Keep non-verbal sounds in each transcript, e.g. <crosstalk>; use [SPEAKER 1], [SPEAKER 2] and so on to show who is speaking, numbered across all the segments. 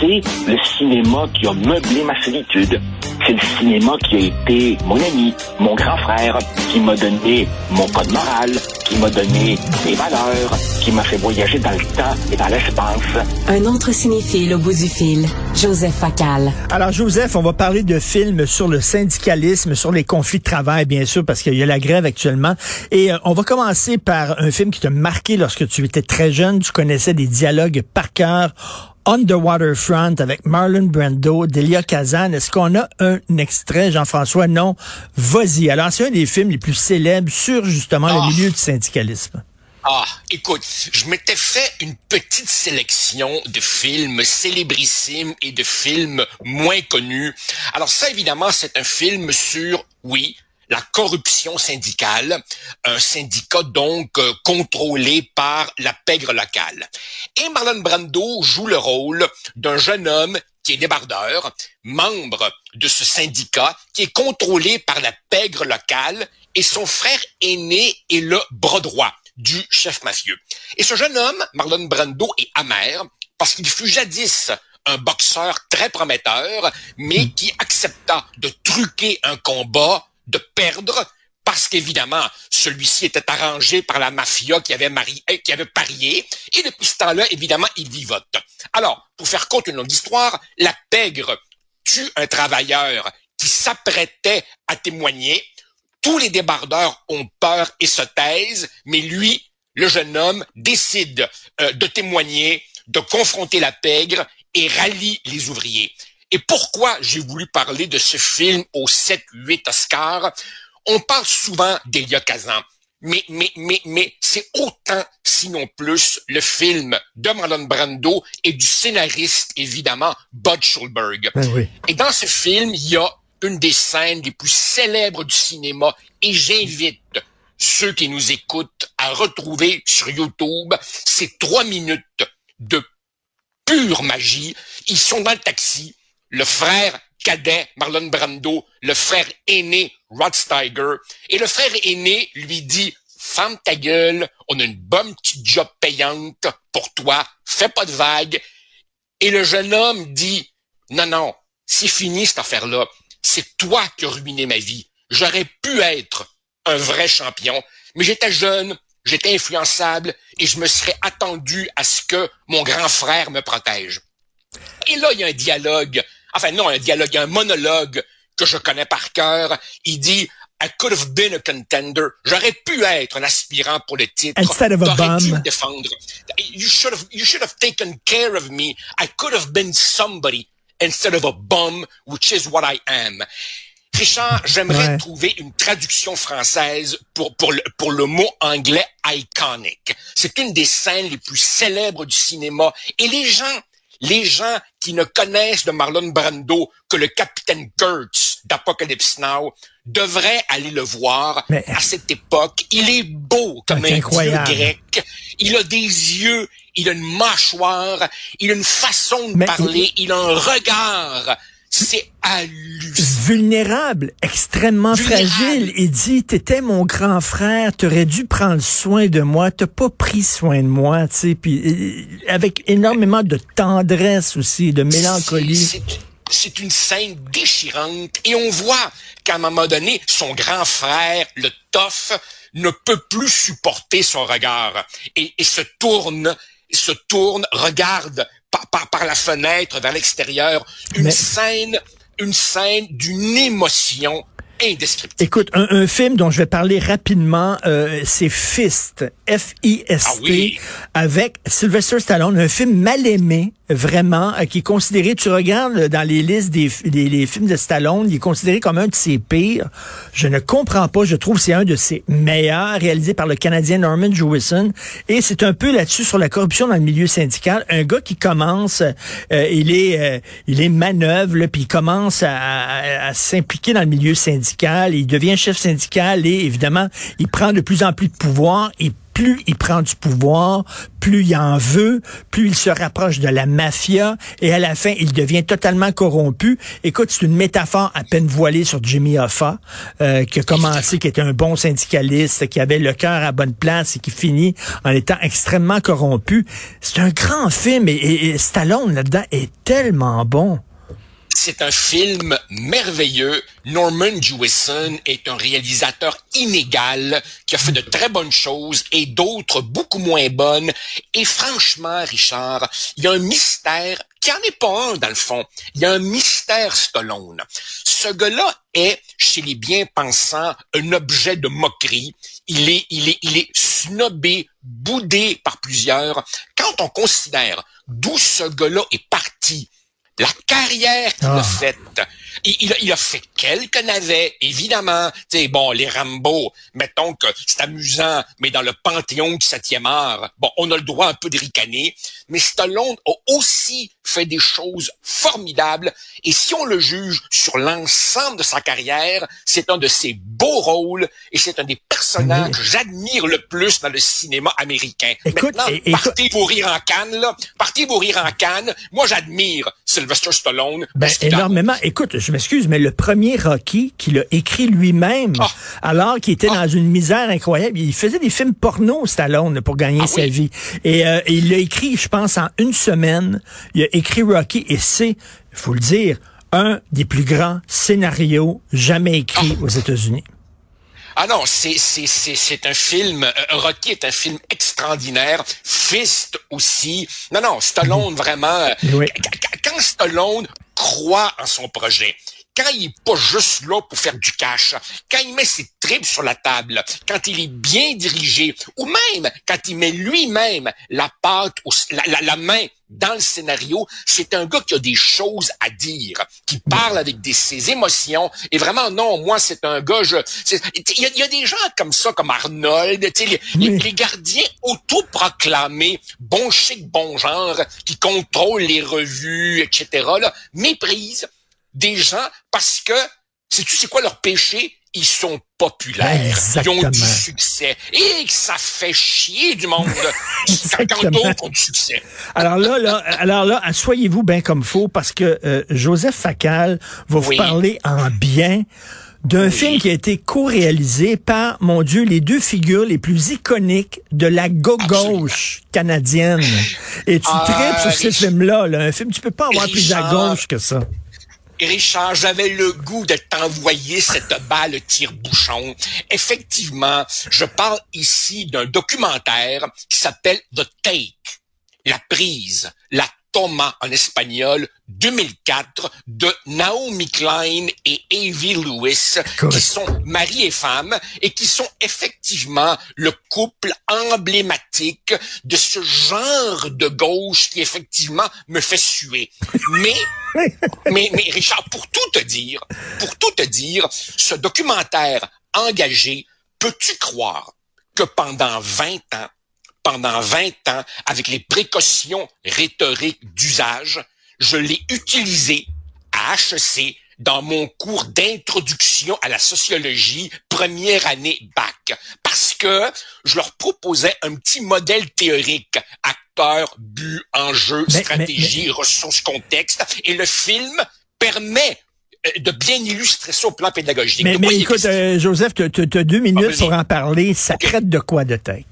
[SPEAKER 1] C'est le cinéma qui a meublé ma solitude. C'est le cinéma qui a été mon ami, mon grand frère, qui m'a donné mon code moral, qui m'a donné mes valeurs, qui m'a fait voyager dans le temps et dans l'espace.
[SPEAKER 2] Un autre cinéphile au bout du fil, Joseph Facal.
[SPEAKER 3] Alors, Joseph, on va parler de films sur le syndicalisme, sur les conflits de travail, bien sûr, parce qu'il y a la grève actuellement. Et euh, on va commencer par un film qui t'a marqué lorsque tu étais très jeune. Tu connaissais des dialogues par cœur. On the Waterfront avec Marlon Brando, Delia Kazan. Est-ce qu'on a un extrait, Jean-François? Non. Vas-y. Alors, c'est un des films les plus célèbres sur justement le
[SPEAKER 4] Ah.
[SPEAKER 3] milieu du syndicalisme.
[SPEAKER 4] Ah, écoute, je m'étais fait une petite sélection de films célébrissimes et de films moins connus. Alors ça, évidemment, c'est un film sur, oui, la corruption syndicale, un syndicat donc euh, contrôlé par la pègre locale. Et Marlon Brando joue le rôle d'un jeune homme qui est débardeur, membre de ce syndicat qui est contrôlé par la pègre locale et son frère aîné est le bras droit du chef mafieux. Et ce jeune homme, Marlon Brando, est amer parce qu'il fut jadis un boxeur très prometteur, mais qui accepta de truquer un combat, de perdre, parce qu'évidemment, celui-ci était arrangé par la mafia qui avait, marié, euh, qui avait parié, et depuis ce temps-là, évidemment, il vivote. Alors, pour faire courte une longue histoire, la pègre tue un travailleur qui s'apprêtait à témoigner. Tous les débardeurs ont peur et se taisent, mais lui, le jeune homme, décide euh, de témoigner, de confronter la pègre et rallie les ouvriers. Et pourquoi j'ai voulu parler de ce film aux 7-8 Oscars? On parle souvent d'Elia Kazan, mais, mais, mais, mais c'est autant, sinon plus, le film de Marlon Brando et du scénariste, évidemment, Bud Schulberg.
[SPEAKER 3] Ben oui.
[SPEAKER 4] Et dans ce film, il y a une des scènes les plus célèbres du cinéma et j'invite ceux qui nous écoutent à retrouver sur YouTube ces trois minutes de pure magie. Ils sont dans le taxi. Le frère cadet, Marlon Brando, le frère aîné, Rod Steiger, et le frère aîné lui dit, ferme ta gueule, on a une bonne petite job payante pour toi, fais pas de vagues. Et le jeune homme dit, non, non, c'est fini cette affaire-là. C'est toi qui as ruiné ma vie. J'aurais pu être un vrai champion, mais j'étais jeune, j'étais influençable et je me serais attendu à ce que mon grand frère me protège. Et là, il y a un dialogue, enfin non, un dialogue, un monologue que je connais par cœur. Il dit, I could have been a contender. J'aurais pu être un aspirant pour le titre.
[SPEAKER 3] Instead of a bum.
[SPEAKER 4] défendre. You should have, you should have taken care of me. I could have been somebody instead of a bum, which is what I am. Richard, j'aimerais
[SPEAKER 3] Ouais.
[SPEAKER 4] trouver une traduction française pour, pour, le, pour le mot anglais iconic. C'est une des scènes les plus célèbres du cinéma. Et les gens, les gens qui ne connaissent de Marlon Brando que le capitaine Kurtz d'Apocalypse Now devraient aller le voir
[SPEAKER 3] Mais-
[SPEAKER 4] à cette époque. Il est beau comme
[SPEAKER 3] C'est
[SPEAKER 4] un
[SPEAKER 3] incroyable.
[SPEAKER 4] dieu grec. Il a des yeux, il a une mâchoire, il a une façon de
[SPEAKER 3] Mais-
[SPEAKER 4] parler, il a un regard. C'est hallucinant.
[SPEAKER 3] vulnérable, extrêmement
[SPEAKER 4] Vulnérable.
[SPEAKER 3] fragile. Il dit, t'étais mon grand frère, t'aurais dû prendre soin de moi, t'as pas pris soin de moi, tu sais, puis euh, avec énormément de tendresse aussi, de mélancolie.
[SPEAKER 4] C'est- c'est- C'est une scène déchirante et on voit qu'à un moment donné, son grand frère, le Toff, ne peut plus supporter son regard et, et se tourne, se tourne, regarde par, par, par la fenêtre vers l'extérieur. Une
[SPEAKER 3] Mais-
[SPEAKER 4] scène, une scène d'une émotion indescriptible.
[SPEAKER 3] Écoute, un, un film dont je vais parler rapidement, euh, c'est Fist, F-I-S-T,
[SPEAKER 4] Ah oui.
[SPEAKER 3] avec Sylvester Stallone, un film mal aimé, vraiment, euh, qui est considéré, tu regardes euh, dans les listes des, films de Stallone, il est considéré comme un de ses pires. Je ne comprends pas, je trouve que c'est un de ses meilleurs, réalisé par le Canadien Norman Jewison, et c'est un peu là-dessus sur la corruption dans le milieu syndical. Un gars qui commence, euh, il est euh, il est manœuvre, puis il commence à, à- à s'impliquer dans le milieu syndical, il devient chef syndical et évidemment, il prend de plus en plus de pouvoir, il plus il prend du pouvoir, plus il en veut, plus il se rapproche de la mafia et à la fin, il devient totalement corrompu. Écoute, c'est une métaphore à peine voilée sur Jimmy Hoffa, euh, qui a commencé, qui était un bon syndicaliste, qui avait le cœur à bonne place et qui finit en étant extrêmement corrompu. C'est un grand film et, et Stallone là-dedans est tellement bon.
[SPEAKER 4] C'est un film merveilleux. Norman Jewison est un réalisateur inégal qui a fait de très bonnes choses et d'autres beaucoup moins bonnes. Et franchement, Richard, il y a un mystère qui en est pas un dans le fond. Il y a un mystère Stallone. Ce gars-là est, chez les bien-pensants, un objet de moquerie. Il est, il est, il est snobé, boudé par plusieurs. Quand on considère d'où ce gars-là est parti, la carrière qu'il a ah. Faite. Il, il, a fait quelques navets, évidemment. Tu bon, les Rambo, mettons que c'est amusant, mais dans le panthéon du septième art, bon, on a le droit un peu de ricaner. Mais Stallone a aussi fait des choses formidables. Et si on le juge sur l'ensemble de sa carrière, c'est un de ses beaux rôles et c'est un des personnages que j'admire le plus dans le cinéma américain. Maintenant, partez pour rire en Cannes, là. Partez pour rire en Cannes. Moi, j'admire Sylvester Stallone.
[SPEAKER 3] Ben, énormément. Écoute, je m'excuse, mais le premier Rocky qu'il a écrit lui-même, ah. alors qu'il était ah. dans une misère incroyable, il faisait des films porno, Stallone, pour gagner ah sa vie. Et, euh, il l'a écrit, je pense, en une semaine. Il a écrit Rocky et c'est, il faut le dire, un des plus grands scénarios jamais écrits aux États-Unis.
[SPEAKER 4] Ah non, c'est c'est c'est c'est un film. Euh, Rocky est un film extraordinaire. Fist aussi. Non non, Stallone vraiment. Euh, quand Stallone croit en son projet, quand il est pas juste là pour faire du cash, quand il met ses tripes sur la table, quand il est bien dirigé, ou même quand il met lui-même la pâte, la, la, main dans le scénario, c'est un gars qui a des choses à dire, qui parle avec des, ses émotions. Et vraiment, non, moi, c'est un gars, je, il y, a des gens comme ça, comme Arnold, les, les, gardiens autoproclamés, bon chic, bon genre, qui contrôlent les revues, etc., là, méprisent des gens parce que, sais-tu c'est quoi leur péché? Ils sont populaires. Ils ont du succès. Et que ça fait chier du monde <laughs> quand d'autres ont du succès.
[SPEAKER 3] alors là, là, alors là, soyez-vous bien comme faux parce que euh, Joseph Facal va vous parler en bien d'un film qui a été co-réalisé par, mon Dieu, les deux figures les plus iconiques de la gauche canadienne. Et tu ah, tripes sur ce film-là, là, un film, tu peux pas avoir plus à gauche que ça.
[SPEAKER 4] Richard, j'avais le goût de t'envoyer cette balle tire-bouchon. Effectivement, je parle ici d'un documentaire qui s'appelle The Take, la prise, la Thomas en espagnol 2004 de Naomi Klein et Avi Lewis qui sont mari et femme et qui sont effectivement le couple emblématique de ce genre de gauche qui effectivement me fait suer. Mais <laughs> mais mais Richard pour tout te dire, pour tout te dire, ce documentaire engagé, peux-tu croire que pendant 20 ans pendant 20 ans avec les précautions rhétoriques d'usage. Je l'ai utilisé à HEC dans mon cours d'introduction à la sociologie première année bac parce que je leur proposais un petit modèle théorique acteur, but, enjeu, stratégie, ressources, contexte et le film permet euh, de bien illustrer ça au plan pédagogique.
[SPEAKER 3] Mais, écoute, euh, Joseph, tu as deux minutes ah, pour en parler. Ça traite de quoi de tech?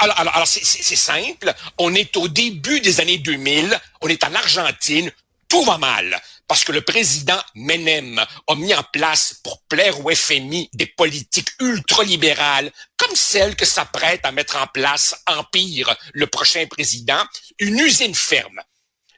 [SPEAKER 4] Alors, alors, alors c'est simple. On est au début des années 2000. On est en Argentine. Tout va mal parce que le président Menem a mis en place pour plaire au FMI des politiques ultralibérales comme celles que s'apprête à mettre en place Empire, le prochain président, une usine ferme.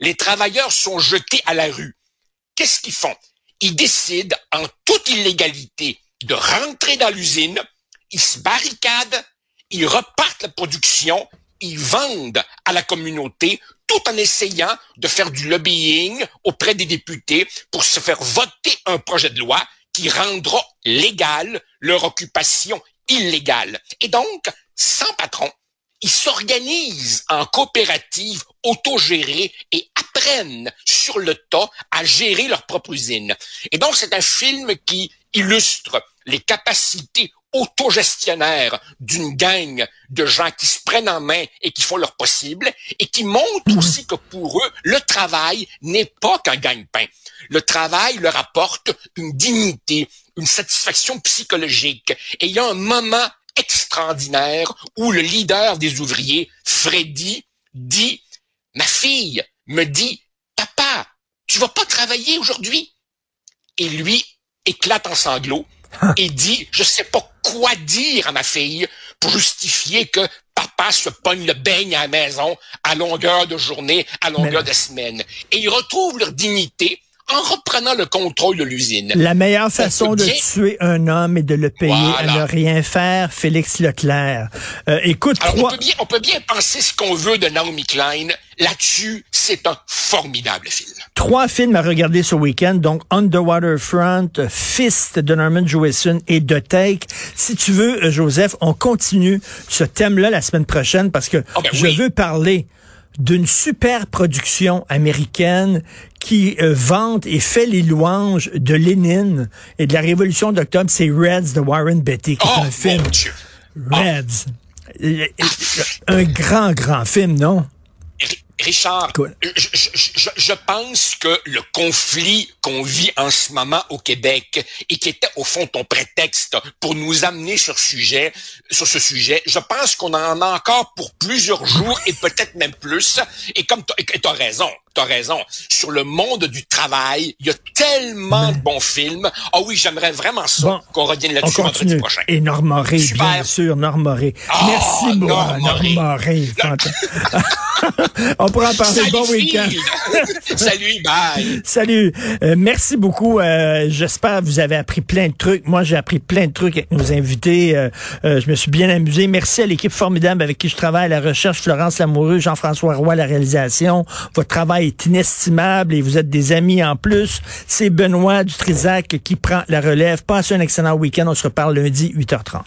[SPEAKER 4] Les travailleurs sont jetés à la rue. Qu'est-ce qu'ils font? Ils décident en toute illégalité de rentrer dans l'usine, ils se barricadent, ils repartent la production, ils vendent à la communauté tout en essayant de faire du lobbying auprès des députés pour se faire voter un projet de loi qui rendra légale leur occupation illégale. Et donc, sans patron, ils s'organisent en coopérative autogérée et apprennent sur le tas à gérer leur propre usine. Et donc, c'est un film qui illustre les capacités autogestionnaire d'une gang de gens qui se prennent en main et qui font leur possible et qui montrent aussi que pour eux, le travail n'est pas qu'un gagne-pain. Le travail leur apporte une dignité, une satisfaction psychologique. Et il y a un moment extraordinaire où le leader des ouvriers, Freddy, dit, ma fille me dit, papa, tu vas pas travailler aujourd'hui? Et lui éclate en sanglots et dit, je sais pas quoi dire à ma fille pour justifier que papa se pogne le beigne à la maison à longueur de journée, à longueur de semaine. Et ils retrouvent leur dignité en reprenant le contrôle de l'usine.
[SPEAKER 3] La meilleure façon de tuer un homme est de le payer à ne rien faire, Félix Leclerc. Euh, écoute,
[SPEAKER 4] on, peut bien, on peut bien penser ce qu'on veut de Naomi Klein. Là-dessus, c'est un formidable film.
[SPEAKER 3] Trois films à regarder ce week-end, donc Underwater Front, Fist de Norman Jewison et The Take. Si tu veux, euh, Joseph, on continue ce thème-là la semaine prochaine parce que oh, ben je veux parler d'une super production américaine qui euh, vante et fait les louanges de Lénine et de la Révolution d'octobre, c'est Reds de Warren Beatty, qui est
[SPEAKER 4] oh,
[SPEAKER 3] un film. Reds. Un grand, grand film, non?
[SPEAKER 4] Richard, je, je, pense que le conflit qu'on vit en ce moment au Québec et qui était au fond ton prétexte pour nous amener sur sujet, sur ce sujet, je pense qu'on en a encore pour plusieurs jours et peut-être même plus. Et comme tu as raison, tu as raison. Sur le monde du travail, il y a tellement de bons films. Ah oui, j'aimerais vraiment ça qu'on revienne là-dessus vendredi prochain.
[SPEAKER 3] Et Normoré, bien sûr, Normoré. Oh, Merci beaucoup, Normoré. <laughs> <laughs> On pourra en parler. bon week-end. <laughs>
[SPEAKER 4] Salut, bye.
[SPEAKER 3] Salut. Euh, merci beaucoup. Euh, J'espère que vous avez appris plein de trucs. Moi, j'ai appris plein de trucs avec nos invités. Euh, euh, je me suis bien amusé. Merci à l'équipe formidable avec qui je travaille, la recherche, Florence Lamoureux, Jean-François Roy, la réalisation. Votre travail est inestimable et vous êtes des amis en plus. C'est Benoît Dutrisac qui prend la relève. Passez un excellent week-end. On se reparle lundi, 8h30.